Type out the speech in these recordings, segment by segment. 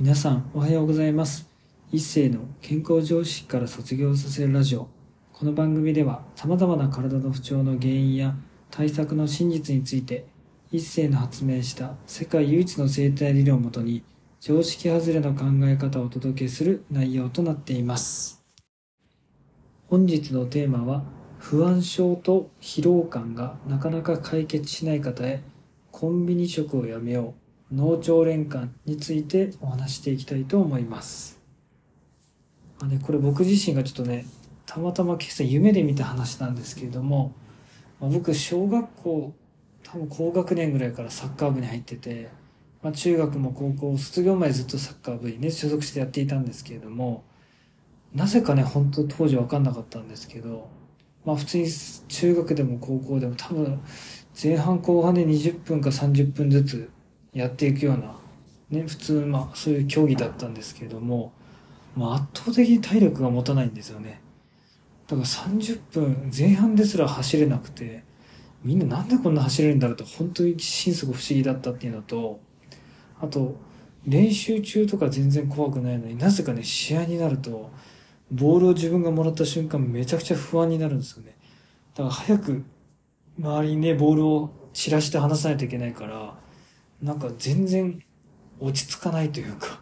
皆さんおはようございます。一世の健康常識から卒業させるラジオ。この番組では様々な体の不調の原因や対策の真実について一世の発明した世界唯一の生態理論をもとに常識外れの考え方をお届けする内容となっています。本日のテーマは不安症と疲労感がなかなか解決しない方へコンビニ食をやめよう。脳腸連環についてお話していきたいと思います。まあね、これ僕自身がちょっとね、たまたま今朝夢で見た話なんですけれども、まあ、僕小学校、多分高学年ぐらいからサッカー部に入ってて、まあ、中学も高校、卒業までずっとサッカー部にね、所属してやっていたんですけれども、なぜかね、本当当時わかんなかったんですけど、まあ普通に中学でも高校でも多分前半後半で20分か30分ずつやっていくような、ね、普通、まあ、そういう競技だったんですけれども、まあ、圧倒的に体力が持たないんですよね。だから30分前半ですら走れなくて、みんななんでこんな走れるんだろうと本当に心底不思議だったっていうのと、あと、練習中とか全然怖くないのになぜかね、試合になると、ボールを自分がもらった瞬間めちゃくちゃ不安になるんですよね。だから早く周りにね、ボールを散らして離さないといけないから、なんか全然落ち着かないというか、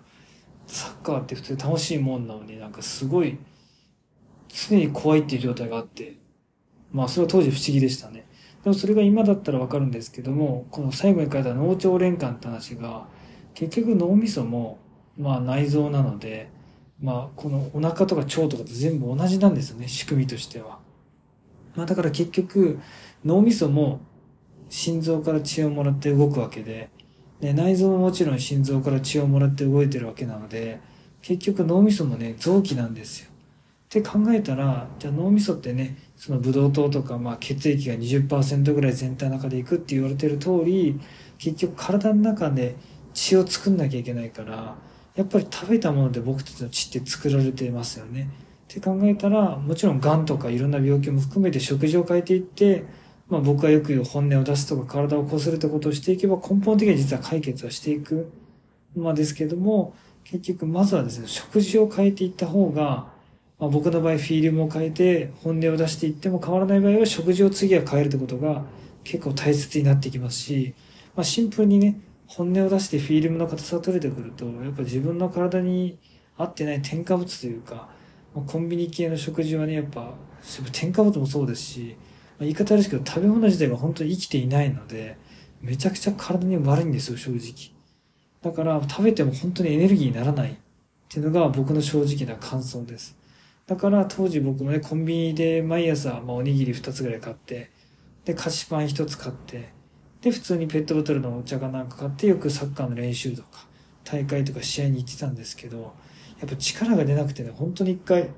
サッカーって普通楽しいもんなのになんかすごい常に怖いっていう状態があって、まあそれは当時不思議でしたね。でもそれが今だったらわかるんですけども、この最後に書いた脳腸連環って話が、結局脳みそもまあ内臓なので、まあこのお腹とか腸とかと全部同じなんですよね、仕組みとしては。まあだから結局脳みそも心臓から血をもらって動くわけで、で内臓ももちろん心臓から血をもらって動いてるわけなので結局脳みそもね臓器なんですよ。って考えたらじゃあ脳みそってねそのブドウ糖とか、まあ、血液が20%ぐらい全体の中でいくって言われてる通り結局体の中で血を作んなきゃいけないからやっぱり食べたもので僕たちの血って作られてますよね。って考えたらもちろんがんとかいろんな病気も含めて食事を変えていってまあ僕がよく言う本音を出すとか体をこするってことをしていけば根本的には実は解決はしていく。まあですけども、結局まずはですね、食事を変えていった方が、まあ僕の場合フィールムを変えて本音を出していっても変わらない場合は食事を次は変えるってことが結構大切になってきますし、まあシンプルにね、本音を出してフィルムの硬さが取れてくると、やっぱ自分の体に合ってない添加物というか、まあ、コンビニ系の食事はね、やっぱ、添加物もそうですし、言い方あるですけど、食べ物自体が本当に生きていないので、めちゃくちゃ体に悪いんですよ、正直。だから食べても本当にエネルギーにならないっていうのが僕の正直な感想です。だから当時僕もね、コンビニで毎朝、まあ、おにぎり2つぐらい買って、で、菓子パン1つ買って、で、普通にペットボトルのお茶かなんか買って、よくサッカーの練習とか、大会とか試合に行ってたんですけど、やっぱ力が出なくてね、本当に一回、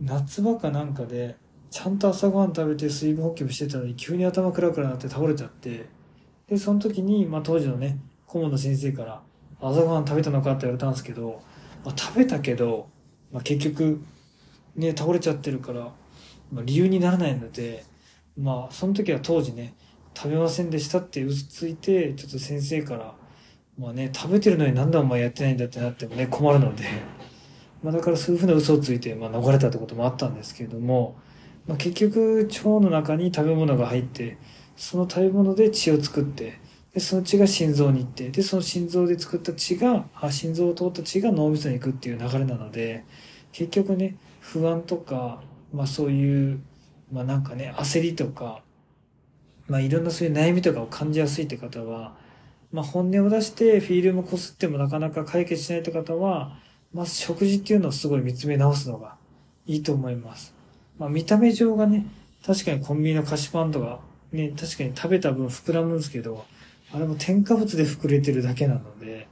夏場かなんかで、ちゃんと朝ごはん食べて水分補給してたのに急に頭クラクラになって倒れちゃって、で、その時に、まあ当時のね、顧問の先生から朝ごはん食べたのか？って言われたんですけど、まあ食べたけど、まあ結局、ね、倒れちゃってるから、まあ理由にならないので、まあその時は当時ね、食べませんでしたって嘘ついて、ちょっと先生から、まあね、食べてるのになんでお前やってないんだってなってもね、困るので、まあだからそういうふうな嘘をついて、まあ逃れたってこともあったんですけれども、まあ、結局腸の中に食べ物が入ってその食べ物で血を作ってでその血が心臓に行ってでその心臓で作った血があ心臓を通った血が脳みそに行くっていう流れなので結局ね不安とか、まあ、そういうまあなんかね焦りとか、まあ、いろんなそういう悩みとかを感じやすいって方は、まあ、本音を出してフィールムこすってもなかなか解決しないって方はまず食事っていうのをすごい見つめ直すのがいいと思います。まあ見た目上がね、確かにコンビニの菓子パンとか、ね、確かに食べた分膨らむんですけど、あれも添加物で膨れてるだけなので、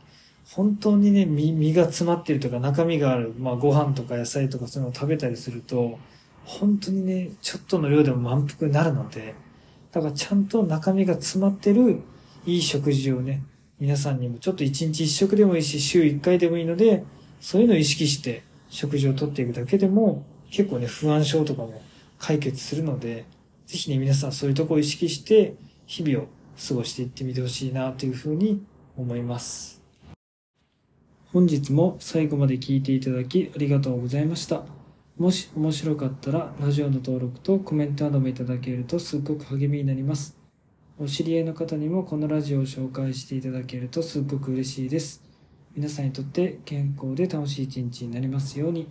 本当にね、身、身が詰まってるとか中身がある、まあご飯とか野菜とかそういうのを食べたりすると、本当にね、ちょっとの量でも満腹になるので、だからちゃんと中身が詰まってるいい食事をね、皆さんにもちょっと一日一食でもいいし、週一回でもいいので、そういうのを意識して食事をとっていくだけでも、結構ね、不安症とかも解決するので、ぜひね、皆さんそういうとこを意識して、日々を過ごしていってみてほしいなというふうに思います。本日も最後まで聞いていただきありがとうございました。もし面白かったらラジオの登録とコメントなどもいただけるとすっごく励みになります。お知り合いの方にもこのラジオを紹介していただけるとすっごく嬉しいです。皆さんにとって健康で楽しい一日になりますように。